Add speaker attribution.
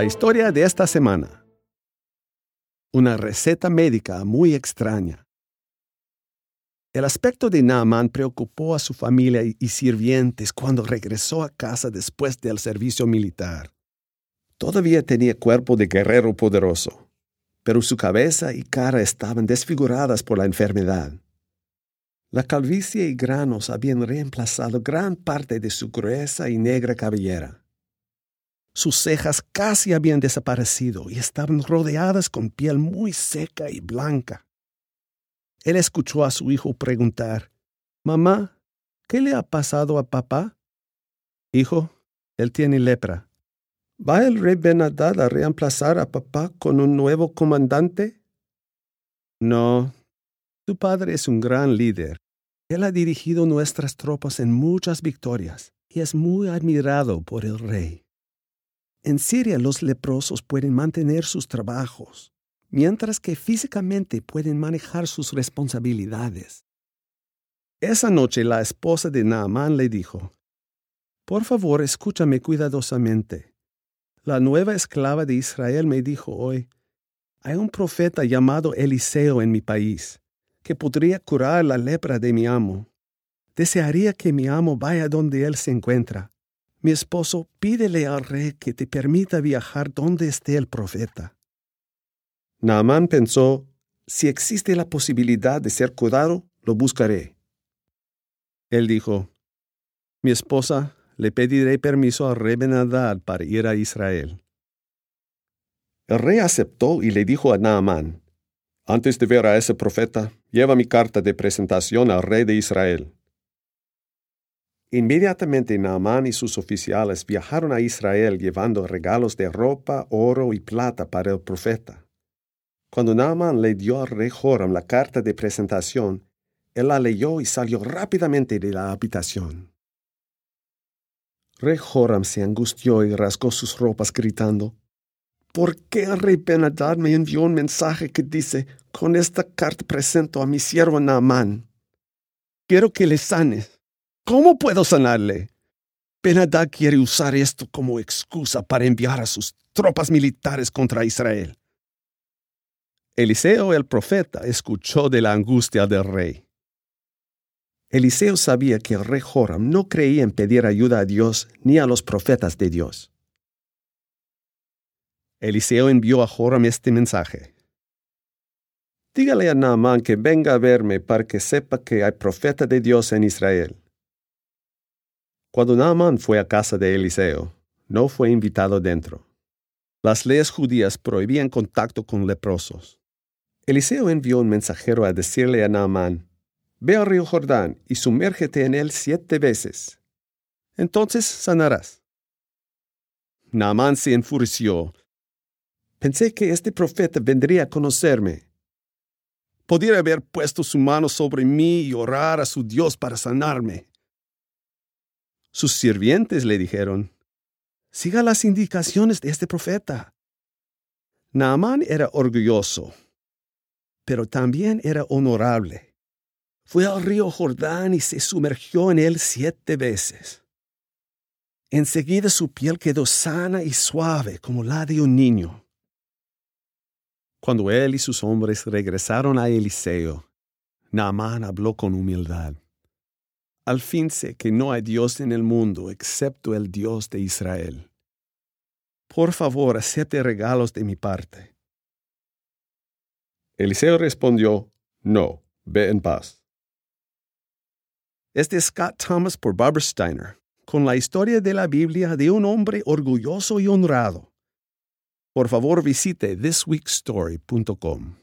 Speaker 1: La historia de esta semana. Una receta médica muy extraña. El aspecto de Naaman preocupó a su familia y sirvientes cuando regresó a casa después del servicio militar. Todavía tenía cuerpo de guerrero poderoso, pero su cabeza y cara estaban desfiguradas por la enfermedad. La calvicie y granos habían reemplazado gran parte de su gruesa y negra cabellera. Sus cejas casi habían desaparecido y estaban rodeadas con piel muy seca y blanca. Él escuchó a su hijo preguntar, Mamá, ¿qué le ha pasado a papá? Hijo, él tiene lepra. ¿Va el rey Benadad a reemplazar a papá con un nuevo comandante? No, tu padre es un gran líder. Él ha dirigido nuestras tropas en muchas victorias y es muy admirado por el rey. En Siria los leprosos pueden mantener sus trabajos, mientras que físicamente pueden manejar sus responsabilidades. Esa noche la esposa de Naamán le dijo, Por favor, escúchame cuidadosamente. La nueva esclava de Israel me dijo hoy, hay un profeta llamado Eliseo en mi país, que podría curar la lepra de mi amo. Desearía que mi amo vaya donde él se encuentra mi esposo, pídele al rey que te permita viajar donde esté el profeta. Naamán pensó, si existe la posibilidad de ser cuidado, lo buscaré. Él dijo, mi esposa, le pediré permiso al rey Benadad para ir a Israel. El rey aceptó y le dijo a Naamán, antes de ver a ese profeta, lleva mi carta de presentación al rey de Israel. Inmediatamente Naamán y sus oficiales viajaron a Israel llevando regalos de ropa, oro y plata para el profeta. Cuando Naamán le dio al rey Joram la carta de presentación, él la leyó y salió rápidamente de la habitación. Rey Joram se angustió y rasgó sus ropas gritando, ¿Por qué el rey Benadad me envió un mensaje que dice, con esta carta presento a mi siervo Naamán? Quiero que le sanes ¿Cómo puedo sanarle? Benadad quiere usar esto como excusa para enviar a sus tropas militares contra Israel. Eliseo el profeta escuchó de la angustia del rey. Eliseo sabía que el rey Joram no creía en pedir ayuda a Dios ni a los profetas de Dios. Eliseo envió a Joram este mensaje. Dígale a Naamán que venga a verme para que sepa que hay profeta de Dios en Israel. Cuando Naaman fue a casa de Eliseo, no fue invitado dentro. Las leyes judías prohibían contacto con leprosos. Eliseo envió un mensajero a decirle a Naamán, Ve al río Jordán y sumérgete en él siete veces. Entonces sanarás. Naamán se enfureció. Pensé que este profeta vendría a conocerme. Podría haber puesto su mano sobre mí y orar a su Dios para sanarme. Sus sirvientes le dijeron, Siga las indicaciones de este profeta. Naamán era orgulloso, pero también era honorable. Fue al río Jordán y se sumergió en él siete veces. Enseguida su piel quedó sana y suave como la de un niño. Cuando él y sus hombres regresaron a Eliseo, Naamán habló con humildad. Al fin sé que no hay Dios en el mundo excepto el Dios de Israel. Por favor, acepte regalos de mi parte. Eliseo respondió, No, ve en paz. Este es Scott Thomas por Barbara Steiner, con la historia de la Biblia de un hombre orgulloso y honrado. Por favor, visite thisweekstory.com.